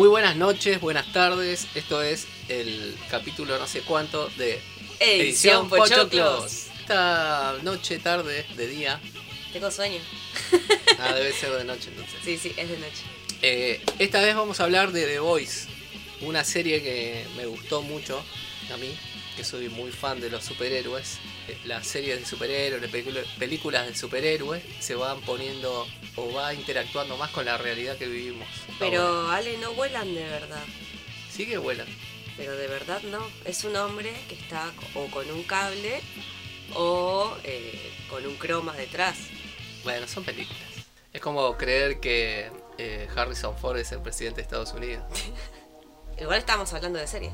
Muy buenas noches, buenas tardes. Esto es el capítulo no sé cuánto de Edición Pochoclos. Esta noche, tarde, de día. Tengo sueño. Ah, debe ser de noche entonces. Sí, sí, es de noche. Eh, esta vez vamos a hablar de The Voice, una serie que me gustó mucho a mí, que soy muy fan de los superhéroes. Eh, Las series de superhéroes, las película- películas de superhéroes se van poniendo o va interactuando más con la realidad que vivimos. Pero ahora. Ale, no vuelan de verdad. sí que vuelan. Pero de verdad no. Es un hombre que está o con un cable o eh, con un croma detrás. Bueno, son películas. Es como creer que eh, Harrison Ford es el presidente de Estados Unidos. Igual estamos hablando de series.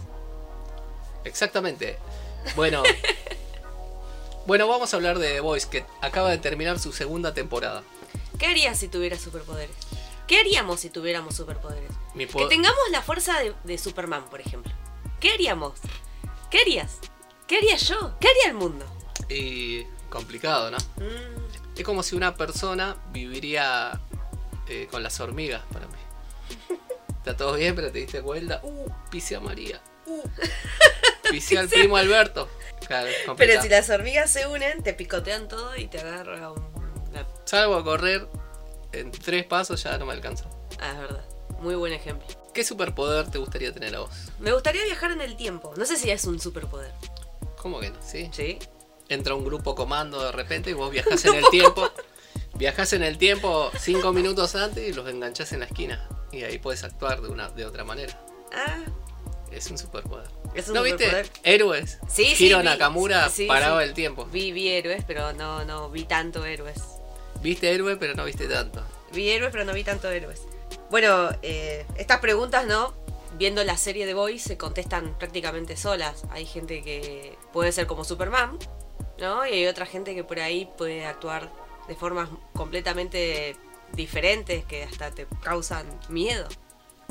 Exactamente. Bueno. bueno, vamos a hablar de The Voice, que acaba de terminar su segunda temporada. ¿Qué harías si tuvieras superpoderes? ¿Qué haríamos si tuviéramos superpoderes? Mi Que tengamos la fuerza de, de Superman, por ejemplo. ¿Qué haríamos? ¿Qué harías? ¿Qué haría yo? ¿Qué haría el mundo? Y complicado, ¿no? Mm, Es como si una persona viviría eh, con las hormigas para mí. Está todo bien, pero te diste cuenta. Uh, pisé a María. Uh, pisé al primo Alberto. Claro, Pero si las hormigas se unen, te picotean todo y te agarra un... una- Salgo a correr en tres pasos ya no me alcanza. Ah, es verdad. Muy buen ejemplo. ¿Qué superpoder te gustaría tener a vos? Me gustaría viajar en el tiempo. No sé si es un superpoder. ¿Cómo que no? ¿Sí? ¿Sí? Entra un grupo comando de repente y vos viajás en el tiempo. Viajás en el tiempo cinco minutos antes y los enganchás en la esquina. Y ahí puedes actuar de una de otra manera. Ah, Es un superpoder. es un ¿No superpoder. viste? Héroes. Sí, sí, Hiro vi- Nakamura sí, sí. el tiempo. Vi, vi héroes, pero no, no vi tanto héroes. Viste héroe, pero no viste tanto. Vi héroes, pero no vi tanto héroes. Bueno, eh, estas preguntas, ¿no? Viendo la serie de Boys se contestan prácticamente solas. Hay gente que puede ser como Superman, ¿no? Y hay otra gente que por ahí puede actuar de formas completamente diferentes que hasta te causan miedo.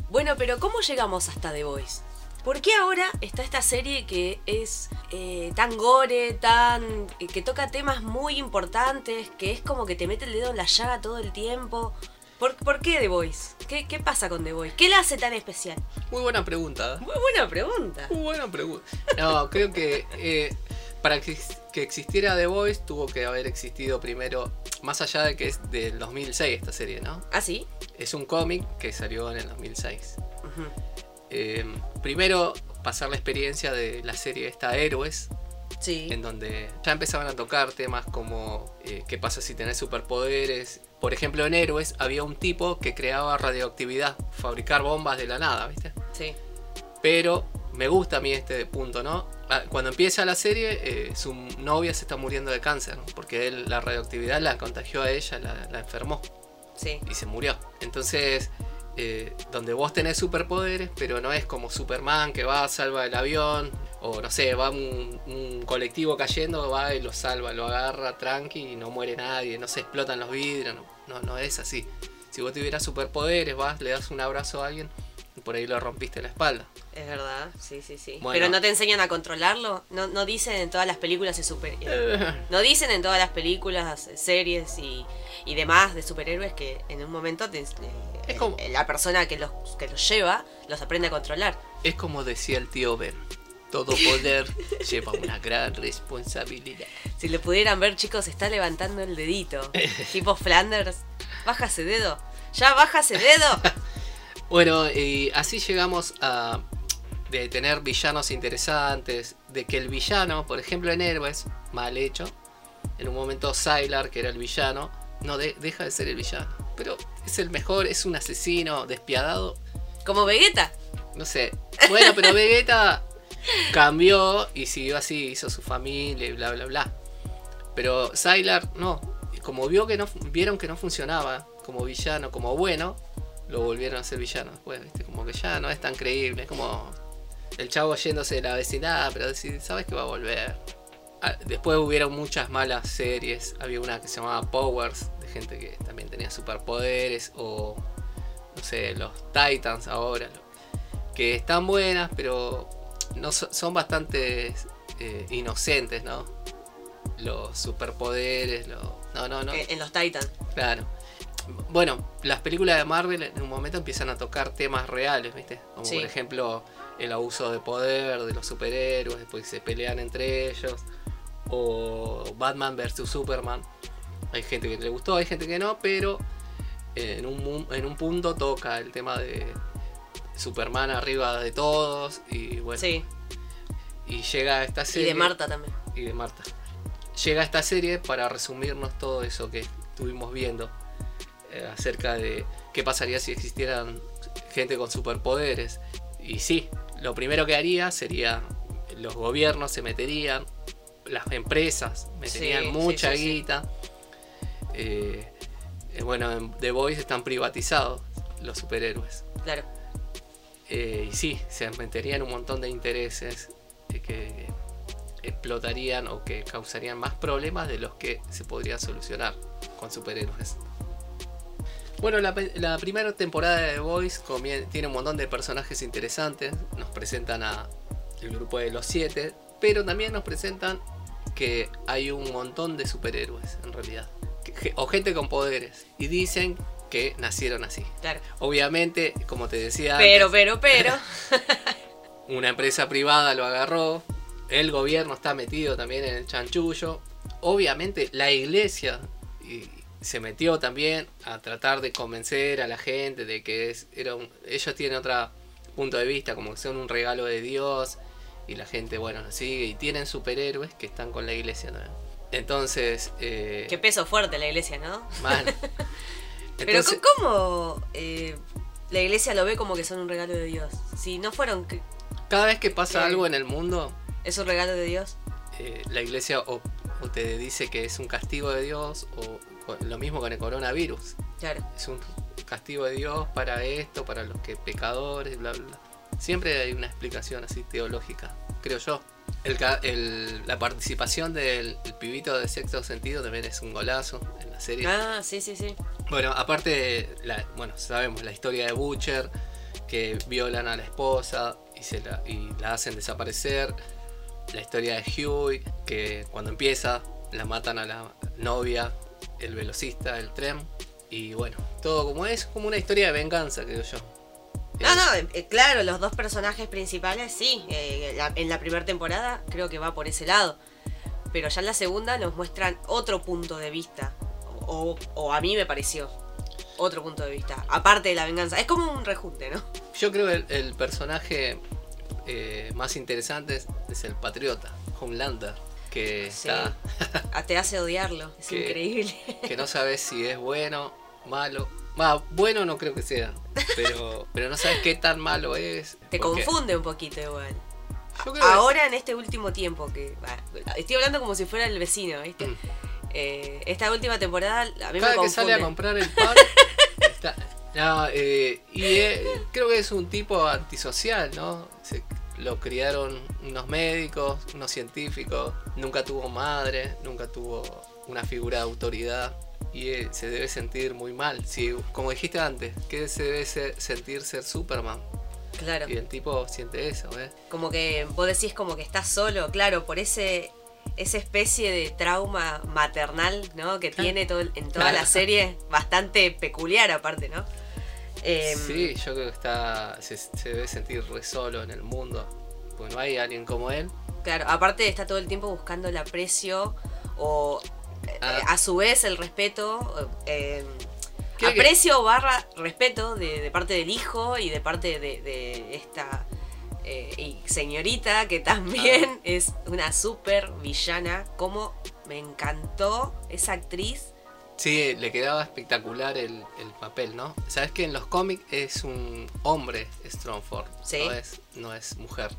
Bueno, pero ¿cómo llegamos hasta The Voice? ¿Por qué ahora está esta serie que es eh, tan gore, tan. eh, que toca temas muy importantes, que es como que te mete el dedo en la llaga todo el tiempo? ¿Por, por qué The Voice? ¿Qué, ¿Qué pasa con The Voice? ¿Qué la hace tan especial? Muy buena pregunta. ¿eh? Muy buena pregunta. Muy buena pregunta. No, creo que eh, para que, que existiera The Voice tuvo que haber existido primero, más allá de que es del 2006 esta serie, ¿no? ¿Ah, sí? Es un cómic que salió en el 2006. Ujú. Eh, primero, pasar la experiencia de la serie esta Héroes, Sí. en donde ya empezaban a tocar temas como eh, qué pasa si tenés superpoderes. Por ejemplo, en Héroes había un tipo que creaba radioactividad, fabricar bombas de la nada, ¿viste? Sí. Pero me gusta a mí este punto, ¿no? Ah, Cuando empieza la serie, eh, su novia se está muriendo de cáncer, ¿no? porque él la radioactividad la contagió a ella, la, la enfermó Sí. y se murió. Entonces, eh, donde vos tenés superpoderes, pero no es como Superman que va, salva el avión, o no sé, va un, colectivo cayendo, va y lo salva, lo agarra tranqui y no muere nadie, no se explotan los vidrios, no, no, es así. Si vos tuvieras superpoderes, vas, le das un abrazo a alguien por ahí lo rompiste la espalda. Es verdad, sí, sí, sí. Bueno. Pero no te enseñan a controlarlo. No, no dicen en todas las películas de super. no dicen en todas las películas, eh, series y, y demás de superhéroes que en un momento te- Es como- eh, la persona que los, que los lleva los aprende a controlar. Es como decía el tío Ben, todo poder lleva una gran responsabilidad. Si lo pudieran ver, chicos, está levantando el dedito. tipo Flanders. Baja ese dedo. Ya baja ese dedo. Bueno, y así llegamos a de tener villanos interesantes, de que el villano, por ejemplo en Héroes, mal hecho, en un momento Sylar, que era el villano, no de- deja de ser el villano, pero es el mejor, es un asesino despiadado, Como Vegeta. no sé. Bueno, pero Vegeta cambió y siguió así, hizo su familia y bla bla bla. Pero Sylar no, como vio que no vieron que no funcionaba como villano, como bueno, lo volvieron a ser villano después, ¿viste? Como que ya no es tan creíble, es como el chavo yéndose de la vecindad, pero decir, sabes que va a volver. Ah, Después hubieron muchas malas series, había una que se llamaba Powers, de gente que también tenía superpoderes, o no sé, los Titans ahora, que están buenas, pero no so- son bastante eh, inocentes, ¿no? Los superpoderes, lo, no, no, no, eh, en los Titans. claro. Bueno, las películas de Marvel en un momento empiezan a tocar temas reales, ¿viste? Como Sí. por ejemplo el abuso de poder de los superhéroes, después se pelean entre ellos. O Batman vs Superman. Hay gente que le gustó, hay gente que no, pero eh, en un, en un punto toca el tema de Superman arriba de todos. Y bueno, Sí, y llega esta y serie. de Marta también. y de Marta. Llega esta serie para resumirnos todo eso que estuvimos viendo acerca de qué pasaría si existieran gente con superpoderes. Y sí, lo primero que haría sería los gobiernos se meterían, las empresas meterían Sí, mucha sí, sí, sí. guita. Eh, eh, bueno, en The Voice están privatizados los superhéroes. Claro. Eh, y sí, se meterían un montón de intereses eh, que explotarían o que causarían más problemas de los que se podrían solucionar con superhéroes. Bueno, la, primera temporada de The Voice tiene un montón de personajes interesantes. Nos presentan a el grupo de los siete, pero también nos presentan que hay un montón de superhéroes en realidad. Que- O gente con poderes. Y dicen que nacieron así. Claro. Obviamente, como te decía Pero, antes, pero, pero. una empresa privada lo agarró, el gobierno está metido también en el chanchullo, obviamente la iglesia y, se metió también a tratar de convencer a la gente de que es, era un- ellos tienen otro punto de vista, como que son un regalo de Dios y la gente, bueno, lo sigue y tienen superhéroes que están con la iglesia también. Entonces, eh, Qué peso fuerte la iglesia, ¿no? mal. Pero Entonces- ¿cómo eh, la iglesia lo ve como que son un regalo de Dios? Si no fueron, cada vez que pasa Eh. algo en el mundo, es un regalo de Dios. eh, la iglesia te dice que es un castigo de Dios o, o lo mismo con el coronavirus. Claro. Es un castigo de Dios para esto, para los que pecadores, bla, bla. Siempre hay una explicación así teológica, creo yo. El el- la participación del el pibito de sexto sentido también es un golazo en la serie. Ah, sí, sí, sí. Bueno, aparte, la, bueno, sabemos la historia de Butcher, que violan a la esposa y, se la, y la hacen desaparecer. La historia de Huey, que cuando empieza la matan a la novia, el velocista, el tren. Y bueno, todo como es, como una historia de venganza, creo yo. No, Eh, no, eh, claro, los dos personajes principales, sí. eh, la- en la primera temporada creo que va por ese lado. Pero ya en la segunda nos muestran otro punto de vista. O, o a mí me pareció. Otro punto de vista. Aparte de la venganza. Es como un rejunte, ¿no? Yo creo que el, el personaje eh, más interesante es, el patriota, Homelander, que Sí. está... Ah, Te hace odiarlo. Es Que- increíble. que no sabes si es bueno, malo. Bueno no creo que sea, pero, pero no sabes qué tan malo es. Te confunde un poquito igual. Que- Ahora en este último tiempo que... bah, Estoy hablando como si fuera el vecino, ¿viste? Mm. Eh, esta última temporada a mí cada me que sale a comprar el pan, está- no, eh, y eh, creo que es un tipo antisocial, ¿no? Se- lo criaron unos médicos, unos científicos, nunca tuvo madre, nunca tuvo una figura de autoridad. Y eh, se debe sentir muy mal. Si, como dijiste antes, ¿qué se debe ser- sentir ser Superman? Claro. Y el tipo siente eso, ¿eh? Como que vos decís como que estás solo, claro, por ese esa especie de trauma maternal, ¿no? Que tiene todo, en toda Claro. la serie, bastante peculiar aparte, ¿no? Em, sí, yo creo que está se, se debe sentir re solo en el mundo. Porque no hay alguien como él. Claro, aparte está todo el tiempo buscando el aprecio o eh, Ah. a su vez el respeto. eh, que- aprecio barra respeto de, de parte del hijo y de parte de, de esta eh, y señorita que también Ah. es una super villana. Como me encantó esa actriz. Sí, le quedaba espectacular el, el papel, ¿no? Sabes que en los cómics es un hombre Strongford, Sí. no, es, no es mujer.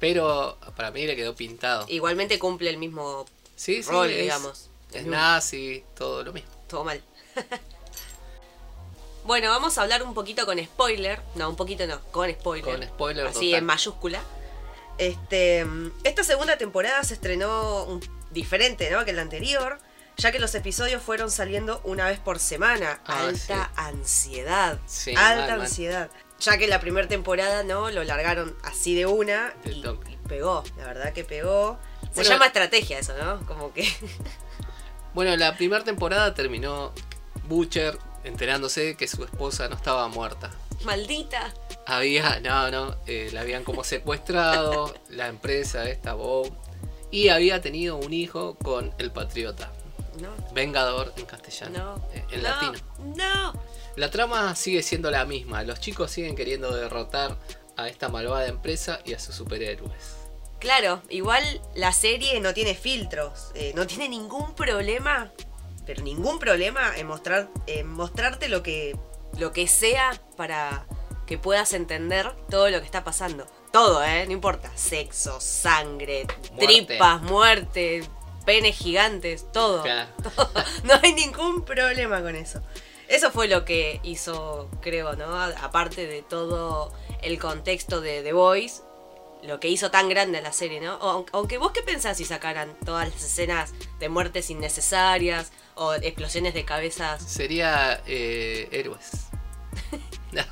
Pero para mí le quedó pintado. Igualmente cumple el mismo Sí, sí, rol, es, digamos. es nazi, todo lo mismo. Todo mal. bueno, vamos a hablar un poquito con spoiler. No, un poquito no, con spoiler. Con spoiler Así total. en mayúscula. Este, esta segunda temporada se estrenó diferente, ¿no? Que la anterior, ya que los episodios fueron saliendo una vez por semana. Ah, Alta ansiedad. Sí, alta mal, mal. ansiedad. Ya que la primera temporada, ¿no? Lo largaron así de una y, pegó. La verdad que pegó. Se Bueno, llama estrategia eso, ¿no? Como que. Bueno, la primera temporada terminó Butcher enterándose que su esposa no estaba muerta. Maldita. Había, no, no, eh, la habían como secuestrado, la empresa esta, Bob, y había tenido un hijo con el patriota. No. Vengador en castellano. No. eh, en no, latino. No. La trama sigue siendo la misma. Los chicos siguen queriendo derrotar a esta malvada empresa y a sus superhéroes. Claro, igual la serie no tiene filtros, eh, no tiene ningún problema, pero ningún problema en, mostrar, en mostrarte lo que, lo que sea para que puedas entender todo lo que está pasando. Todo, ¿eh? No importa. Sexo, sangre, Muerte. tripas, muerte, penes gigantes, todo. Claro. No hay ningún problema con eso. Eso fue lo que hizo, creo, ¿no? A- Aparte de todo el contexto de The Voice, lo que hizo tan grande la serie, ¿no? O- Aunque vos qué pensás si sacaran todas las escenas de muertes innecesarias o explosiones de cabezas. Sería eh, héroes. No.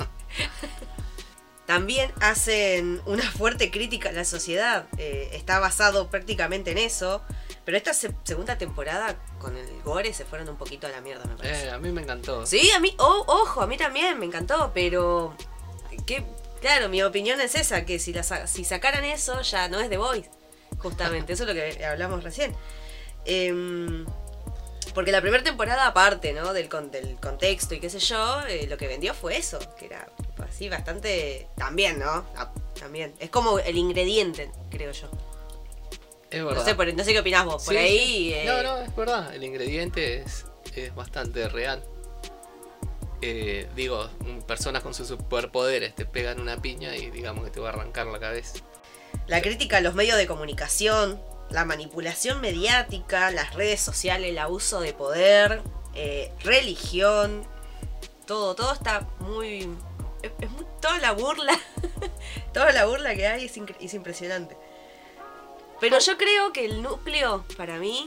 También hacen una fuerte crítica a la sociedad. eh, está basado prácticamente en eso. Pero esta se- segunda temporada con el gore se fueron un poquito a la mierda, me parece. Eh, a mí me encantó. Sí, a mí, oh, ojo, a mí también me encantó, pero que, claro, mi opinión es esa, que si, la, si sacaran eso ya no es The Voice, justamente, eso es lo que hablamos recién. Em, porque la primera temporada, aparte, ¿no? Del, con- del contexto y qué sé yo, eh, lo que vendió fue eso, que era así bastante... También, ¿no? Ah, también. Es como el ingrediente, creo yo. Es verdad. No sé, por- no sé qué opinás vos, por Sí, ahí... sí. eh, No, no, es verdad. El ingrediente es, es bastante real. Eh, digo, personas con sus superpoderes te pegan una piña y digamos que te va a arrancar la cabeza. La crítica a los medios de comunicación, la manipulación mediática, las redes sociales, el abuso de poder, eh, religión, todo, todo está muy... Es, es muy- toda la burla, toda la burla que hay es impresionante. Pero yo creo que el núcleo, para mí,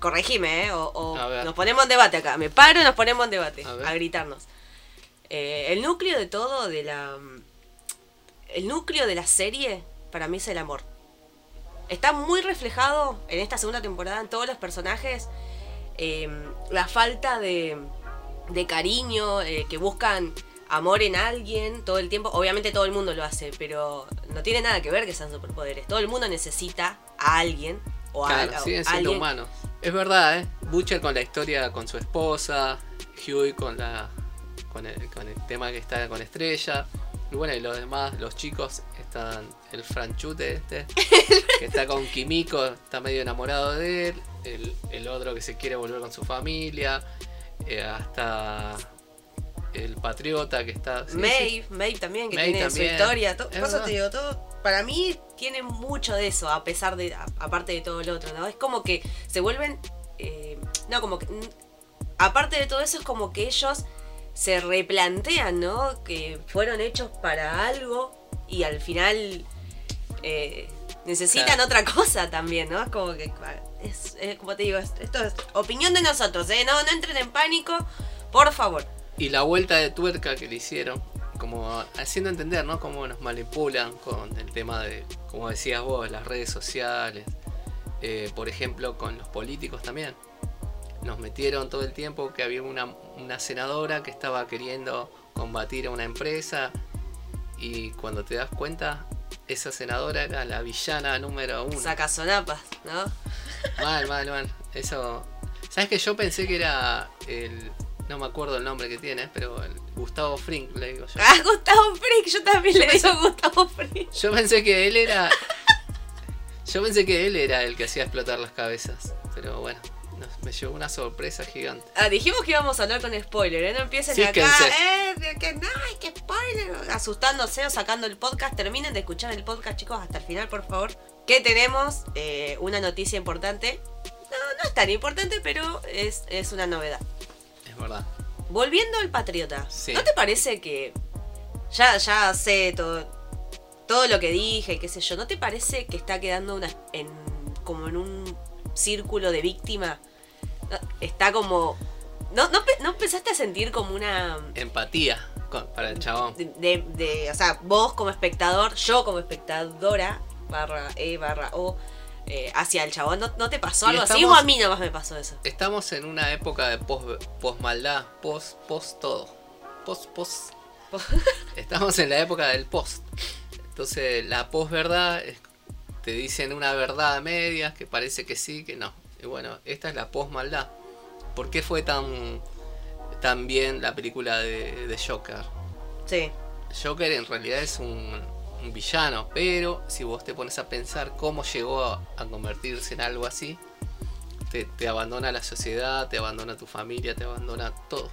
corregime, ¿eh? O, nos ponemos en debate acá, me paro y nos ponemos en debate, A gritarnos. Eh, el núcleo de todo, de la... El núcleo de la serie, para mí es el amor. Está muy reflejado en esta segunda temporada en todos los personajes. eh, la falta de, de cariño, eh, que buscan amor en alguien todo el tiempo. Obviamente todo el mundo lo hace, pero no tiene nada que ver que sean superpoderes. Todo el mundo necesita a alguien o a, Claro, a- siguen siendo alguien. humanos. Es verdad, ¿eh? Butcher con la historia con su esposa, Huey con la con el, con el tema que está con Estrella. Y bueno, y los demás, los chicos, están el franchute este, que está con Kimiko, está medio enamorado de él. El, el otro que se quiere volver con su familia. eh, hasta el patriota que está... sí, sí. Maeve, también, que Maeve tiene también. su historia. to- Es por eso te digo, todo, para mí tiene mucho de eso, a pesar de, a- aparte de todo lo otro, ¿no? Es como que se vuelven, eh, no, como que, aparte de todo eso, es como que ellos se replantean, ¿no? Que fueron hechos para algo y al final eh, necesitan Claro. otra cosa también, ¿no? Es como que, es, es como te digo, es- esto es opinión de nosotros, ¿eh? No, no entren en pánico, por favor. Y la vuelta de tuerca que le hicieron, como haciendo entender, ¿no? Cómo nos manipulan con el tema de, como decías vos, las redes sociales. Eh, por ejemplo, con los políticos también. Nos metieron todo el tiempo que había una, una senadora que estaba queriendo combatir a una empresa y cuando te das cuenta, esa senadora era la villana número uno. Sacazonapas, ¿no? Mal, mal, mal. Eso. ¿Sabes que yo pensé que era el. No me acuerdo el nombre que tiene, pero el Gustavo Frink, le digo yo. Ah, Gustavo Frick, yo también le digo Gustavo Frick. Yo pensé que él era. Yo pensé que él era el que hacía explotar las cabezas. Pero bueno, nos- me llevó una sorpresa gigante. Ah, dijimos que íbamos a hablar con spoiler, ¿eh? No empiecen acá, eh, que no, que spoiler, asustándose o sacando el podcast. Terminen de escuchar el podcast, chicos, hasta el final, por favor. Que tenemos eh, una noticia importante. No, no es tan importante, pero es, es una novedad. Verdad. Volviendo al Patriota, Sí. ¿no te parece que ya, ya sé todo, todo lo que dije, y qué sé yo, ¿no te parece que está quedando una, en, como en un círculo de víctima? Está como... ¿No, no, no empezaste a sentir como una... Empatía con- para el chabón. De, de- de- o sea, vos como espectador, yo como espectadora, barra E, barra O, eh, hacia el chabón. ¿No, no te pasó algo así? estamos- O a mí nomás me pasó eso. Estamos en una época de post, post maldad, post, post todo. Post, post. Estamos en la época del post. Entonces la post verdad te dicen una verdad a medias que parece que sí, que no. Y bueno, esta es la post maldad. ¿Por qué fue tan, tan bien la película de, de Joker? Sí. Joker en realidad es un, un villano, pero si vos te pones a pensar cómo llegó a, convertirse en algo así, te, abandona la sociedad, te abandona tu familia, te abandona todo.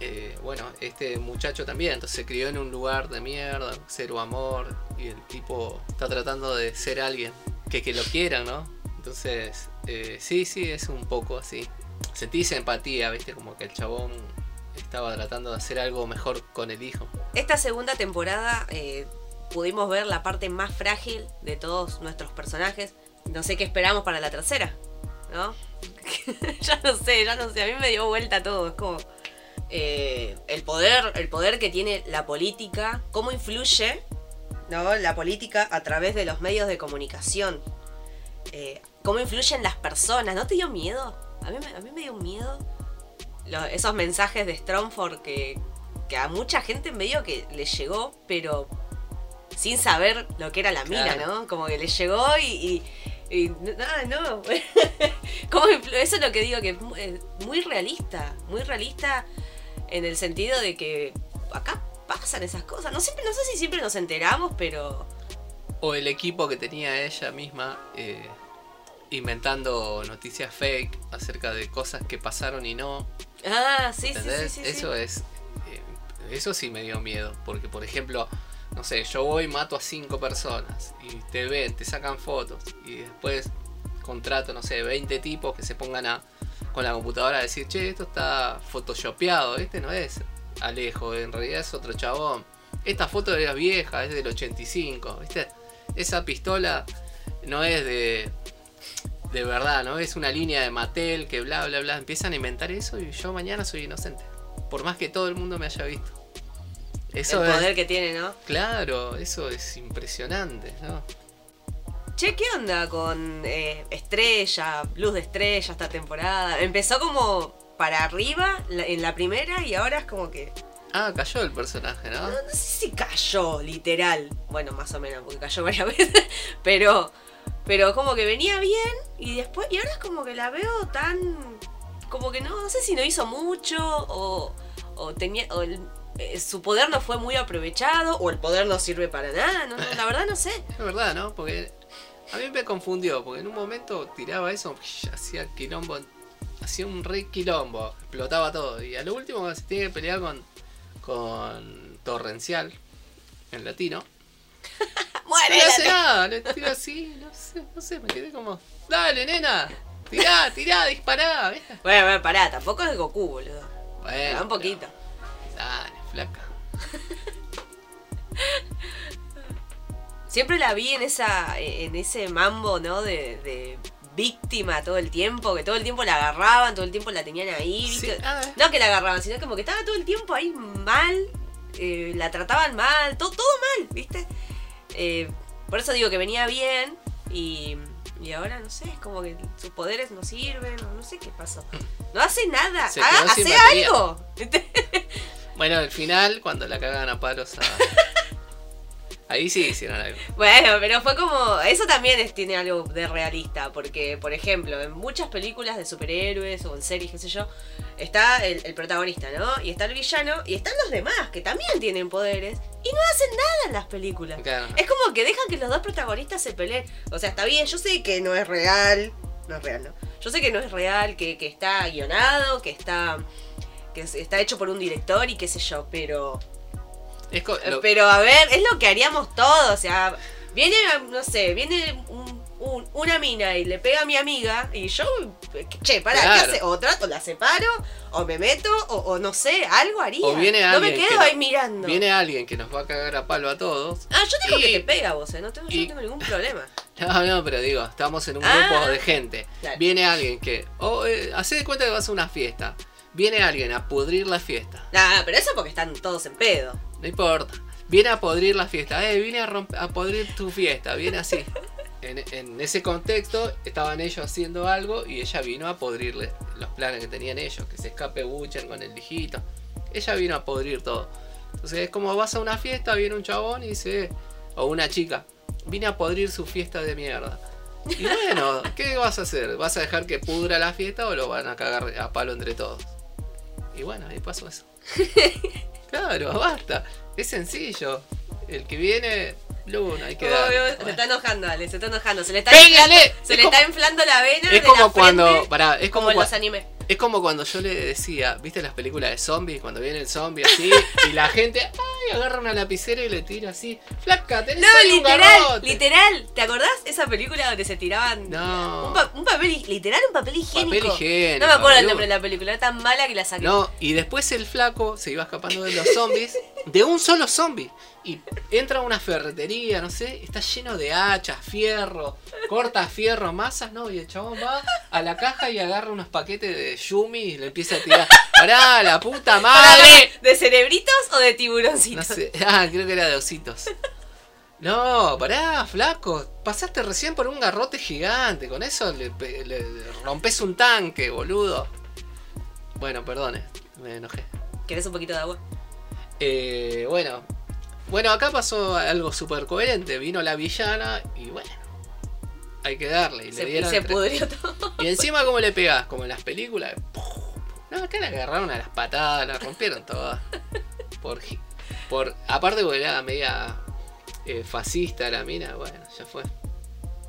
Eh, bueno, este muchacho también, entonces se crió en un lugar de mierda, cero amor, y el tipo está tratando de ser alguien que, que lo quieran, ¿no? Entonces, eh, sí, sí, es un poco así. Sentís empatía, ¿viste? Como que el chabón estaba tratando de hacer algo mejor con el hijo. Esta segunda temporada eh, pudimos ver la parte más frágil de todos nuestros personajes. No sé qué esperamos para la tercera, ¿no? ya no sé, ya no sé. A mí me dio vuelta todo. Es como eh, el poder, el poder que tiene la política, cómo influye, ¿no? La política a través de los medios de comunicación. Eh, cómo influyen las personas. ¿No te dio miedo? A mí, a mí me dio miedo esos mensajes de Stromford que, que a mucha gente medio que le llegó, pero sin saber lo que era la mina, Claro. ¿no? Como que le llegó y... y, y no. ¿Cómo influ- Eso es lo que digo, que es mu- es muy realista, muy realista en el sentido de que acá pasan esas cosas. No, siempre, no sé si siempre nos enteramos, pero... O el equipo que tenía ella misma eh, inventando noticias fake acerca de cosas que pasaron y no. Ah, sí, sí, sí, ¿Entendés? sí, sí. eso es. eh, eso sí me dio miedo. Porque, por ejemplo, no sé, yo voy y mato a cinco personas. Y te ven, te sacan fotos. Y después contrato, no sé, 20 tipos que se pongan a con la computadora a decir, che, esto está photoshopeado. Este no es Alejo, en realidad es otro chabón. Esta foto era vieja, es del 85. ¿Viste? Esa pistola no es de. De verdad, ¿no? Es una línea de Mattel que bla, bla, bla. Empiezan a inventar eso y yo mañana soy inocente. Por más que todo el mundo me haya visto. Eso el es. poder que tiene, ¿no? Claro, eso es impresionante, ¿no? Che, ¿qué onda con eh, Estrella, Luz de Estrella esta temporada? Empezó como para arriba en la primera y ahora es como que... Ah, cayó el personaje, ¿no? No, no sé si cayó, literal. Bueno, más o menos, porque cayó varias veces. Pero, pero como que venía bien y después... Y ahora es como que la veo tan... Como que no, no sé si no hizo mucho o, o tenía... o el- eh, su poder no fue muy aprovechado o el poder no sirve para nada. No, no, la verdad no sé. Es verdad, ¿no? Porque a mí me confundió, porque en un momento tiraba eso, hacía quilombo, hacía un re quilombo, explotaba todo. Y a lo último se tiene que pelear con, con Torrencial, en latino. No ¡Muere! la hace nada, le tira así, no sé, no sé, me quedé como, dale nena, tirá, tirá, dispará. Bueno, bueno, pará, tampoco es Goku, boludo. Bueno, un poquito. Dale, flaca. Siempre la vi en esa en ese mambo, ¿no? De, de víctima todo el tiempo, que todo el tiempo la agarraban, todo el tiempo la tenían ahí. Ah, No que la agarraban, sino como que estaba todo el tiempo ahí mal, eh, la trataban mal, todo, todo mal, ¿viste? Eh, por eso digo que venía bien y, y ahora no sé, es como que sus poderes no sirven, o no sé qué pasó. No hace nada, Se haga, hace batería. algo. Bueno, al final, cuando la cagan a palos a... Ahí sí hicieron algo. Bueno, pero fue como. Eso también es- tiene algo de realista. Porque, por ejemplo, en muchas películas de superhéroes o en series, qué sé yo, está el, el protagonista, ¿no? Y está el villano y están los demás que también tienen poderes y no hacen nada en las películas. Claro. Es como que dejan que los dos protagonistas se peleen. O sea, está bien, yo sé que no es real. No es real, ¿no? Yo sé que no es real, que, que está guionado, que está. Que está hecho por un director y qué sé yo, pero. Es co- lo- Pero a ver, es lo que haríamos todos. O sea, viene, no sé, viene un- un- una mina y le pega a mi amiga y yo, che, pará, Claro. ¿qué hace? O trato, la separo, o me meto, o, o no sé, algo haría. O viene no me quedo que ahí no- mirando. Viene alguien que nos va a cagar a palo a todos. Ah, yo digo y- que te pega vos, ¿eh? No tengo, yo no tengo ningún problema. No, no, pero digo, estamos en un Ah. grupo de gente. Claro. Viene alguien que. Oh, eh, hacé de cuenta que vas a una fiesta. Viene alguien a pudrir la fiesta. Nah, pero eso porque están todos en pedo. No importa. Viene a podrir la fiesta. Eh, viene a, a podrir tu fiesta. Viene así. en, en ese contexto estaban ellos haciendo algo y ella vino a podrirle los planes que tenían ellos, que se escape Butcher con el hijito. Ella vino a podrir todo. Entonces es como vas a una fiesta, viene un chabón y dice, o una chica, vine a podrir su fiesta de mierda. Y bueno, ¿qué vas a hacer? ¿Vas a dejar que pudra la fiesta o lo van a cagar a palo entre todos? Y bueno, ahí pasó eso. Claro, basta. Es sencillo. El que viene, Luna, hay que Oh, dar. Se está enojando, Ale, se está enojando. Se le está, ¡Pégale! inflando, se Es le como- está inflando la vena. Es de como la cuando. frente, pará, es como como, cua- los animes. Es como cuando yo le decía, ¿viste las películas de zombies? Cuando viene el zombie así y la gente ay, agarra una lapicera y le tira así. Flaca, tenés No, ahí un literal, garrote". literal. ¿Te acordás esa película donde se tiraban No. un, pa- un papel, literal un papel higiénico? Papel higiénico, No me acuerdo el nombre de la película, era tan mala que la saqué. No, y después el flaco se iba escapando de los zombies, de un solo zombie. Y entra a una ferretería, no sé, está lleno de hachas, fierro, corta fierro, masas, ¿no? Y el chabón va a la caja y agarra unos paquetes de Yumi y le empieza a tirar. ¡Pará, la puta madre! ¿De cerebritos o de tiburoncitos? No sé, ah, creo que era de ositos. No, pará, flaco. Pasaste recién por un garrote gigante. Con eso le, pe- le rompes un tanque, boludo. Bueno, perdone, me enojé. ¿Querés un poquito de agua? Eh, bueno, bueno, acá pasó algo súper coherente. Vino la villana y bueno, hay que darle. Y, le Se, y dieron se pudrió todo. y encima, ¿cómo le pegás? Como en las películas. No, acá la agarraron a las patadas, la rompieron todas. Por, por, aparte, porque era media eh, fascista la mina, bueno, ya fue.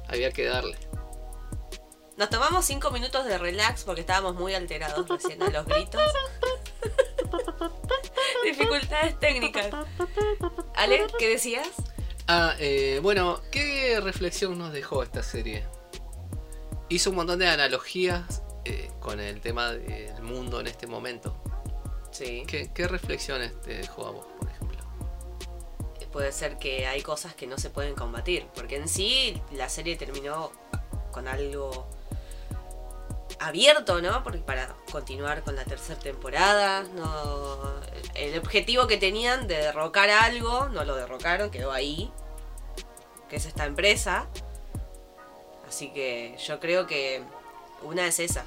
Había que darle. Nos tomamos cinco minutos de relax porque estábamos muy alterados recién a los gritos. Dificultades técnicas. Ale, ¿qué decías? Ah, eh, bueno, ¿qué reflexión nos dejó esta serie? Hizo un montón de analogías eh, con el tema del mundo en este momento. Sí. ¿Qué, qué reflexiones te dejó a vos, por ejemplo? Puede ser que hay cosas que no se pueden combatir. Porque en sí la serie terminó con algo abierto, ¿no? Porque para continuar con la tercera temporada, no el objetivo que tenían de derrocar algo, no lo derrocaron, quedó ahí, que es esta empresa. Así que yo creo que una es esa.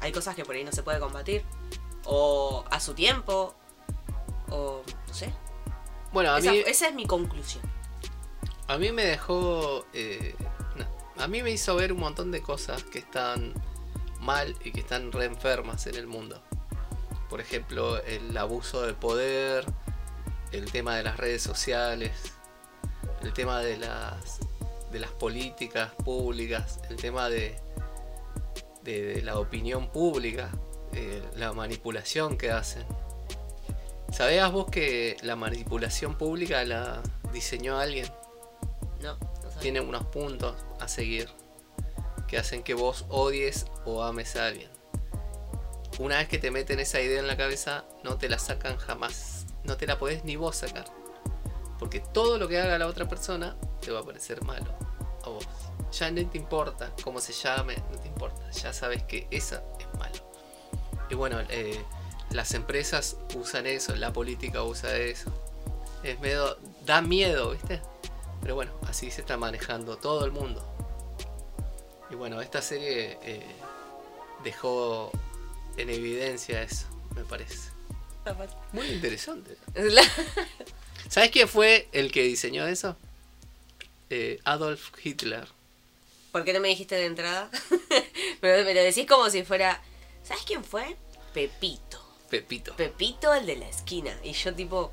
Hay cosas que por ahí no se puede combatir o a su tiempo o no sé. Bueno, a Esa, mí, esa es mi conclusión. a mí me dejó... eh, no, a mí me hizo ver un montón de cosas que están mal y que están re enfermas en el mundo. Por ejemplo, el abuso de poder, el tema de las redes sociales, el tema de las, de las políticas públicas, el tema de, de, de la opinión pública, eh, la manipulación que hacen. ¿Sabías vos que la manipulación pública la diseñó alguien? No, no sabía. Tiene unos puntos a seguir que hacen que vos odies o ames a alguien. Una vez que te meten esa idea en la cabeza, no te la sacan jamás. No te la podés ni vos sacar. Porque todo lo que haga la otra persona te va a parecer malo a vos. Ya no te importa cómo se llame, no te importa. Ya sabes que esa es malo. Y bueno, eh, las empresas usan eso, la política usa eso. Es medio. da miedo, ¿viste? Pero bueno, así se está manejando todo el mundo. Y bueno, esta serie eh, dejó en evidencia eso, me parece. Muy interesante. ¿Sabes quién fue el que diseñó eso? Eh, Adolf Hitler. ¿Por qué no me dijiste de entrada? Pero me lo decís como si fuera. ¿Sabes quién fue? Pepito. Pepito. Pepito, el de la esquina. Y yo, tipo.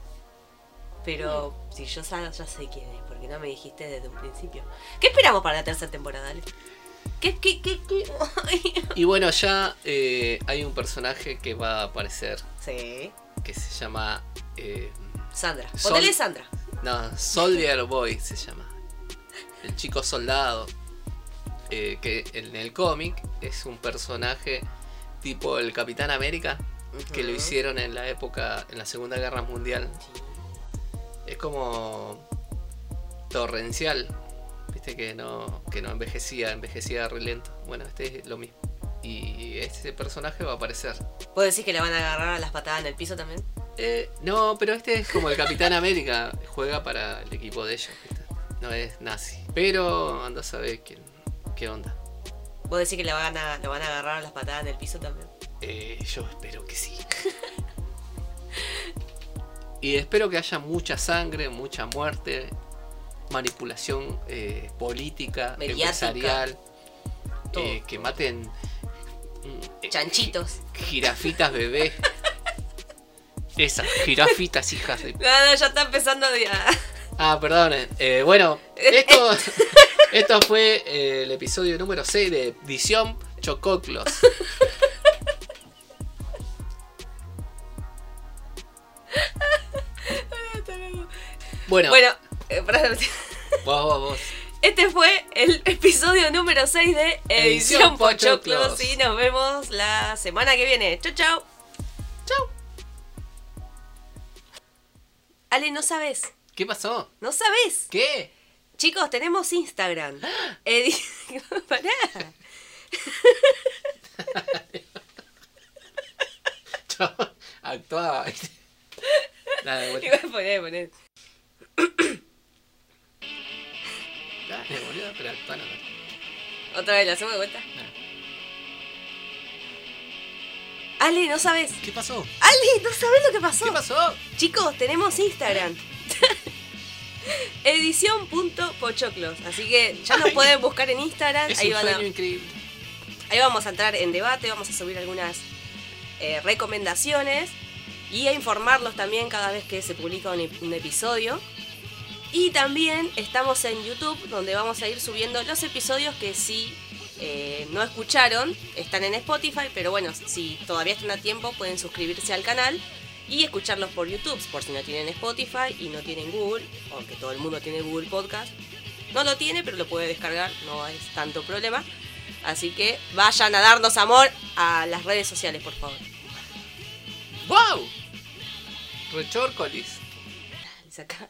Pero si yo sa- ya sé quién es, ¿por qué no me dijiste desde un principio? ¿Qué esperamos para la tercera temporada, Ale? ¿Qué, qué, qué, qué? Y bueno, ya eh, hay un personaje que va a aparecer sí. que se llama. eh, Sandra. Sol- Sandra. No, Soldier Boy se llama. El chico soldado. eh, que en el cómic es un personaje tipo el Capitán América. Que lo hicieron en la época, en la Segunda Guerra Mundial. Es como torrencial. Viste que no, que no envejecía, envejecía re lento. Bueno, este es lo mismo. Y ese personaje va a aparecer. ¿Puedo decir que le van a agarrar a las patadas en el piso también? Eh, no, pero este es como el Capitán América. Juega para el equipo de ellos. ¿viste? no es nazi. Pero anda a saber qué, qué onda. ¿Vos decís que le van a, lo van a agarrar a las patadas en el piso también? Eh, yo espero que sí. y espero que haya mucha sangre, mucha muerte, manipulación eh, política, Mediática. empresarial, eh, que maten mm, eh, Chanchitos. Jirafitas bebés. Esas jirafitas hijas de No, no, ya está empezando a... Ah, perdón. eh, bueno, esto, esto fue eh, el episodio número 6 de Edición Chococlos. Bueno, Bueno. Vos, vos, vos. este fue el episodio número 6 de Edición Edición Pochoclos. Y nos vemos la semana que viene. Chau, chau. Chau. Ale, no sabes. ¿Qué pasó? No sabes. ¿Qué? Chicos, tenemos Instagram. Edi- Pará. Actuaba. ¿viste? Dale. Igual poné, poné. Dale, boludo, pero. Otra vez, la hacemos de vuelta. Ale, no sabes. ¿Qué pasó? Ale, no sabes lo que pasó. ¿Qué pasó? Chicos, tenemos Instagram. Edición.pochoclos. Así que ya nos Ay. pueden buscar en Instagram. Es Ahí, un van a- sueño increíble. ahí vamos a entrar en debate, vamos a subir algunas eh, recomendaciones y a informarlos también cada vez que se publica un episodio. Y también estamos en YouTube, donde vamos a ir subiendo los episodios que sí eh, no escucharon, están en Spotify, pero bueno, si todavía están a tiempo, pueden suscribirse al canal y escucharlos por YouTube, por si no tienen Spotify y no tienen Google, aunque todo el mundo tiene Google Podcast. No lo tiene, pero lo puede descargar, no es tanto problema. Así que vayan a darnos amor a las redes sociales, por favor. ¡Wow! Rechorcolis. Saca.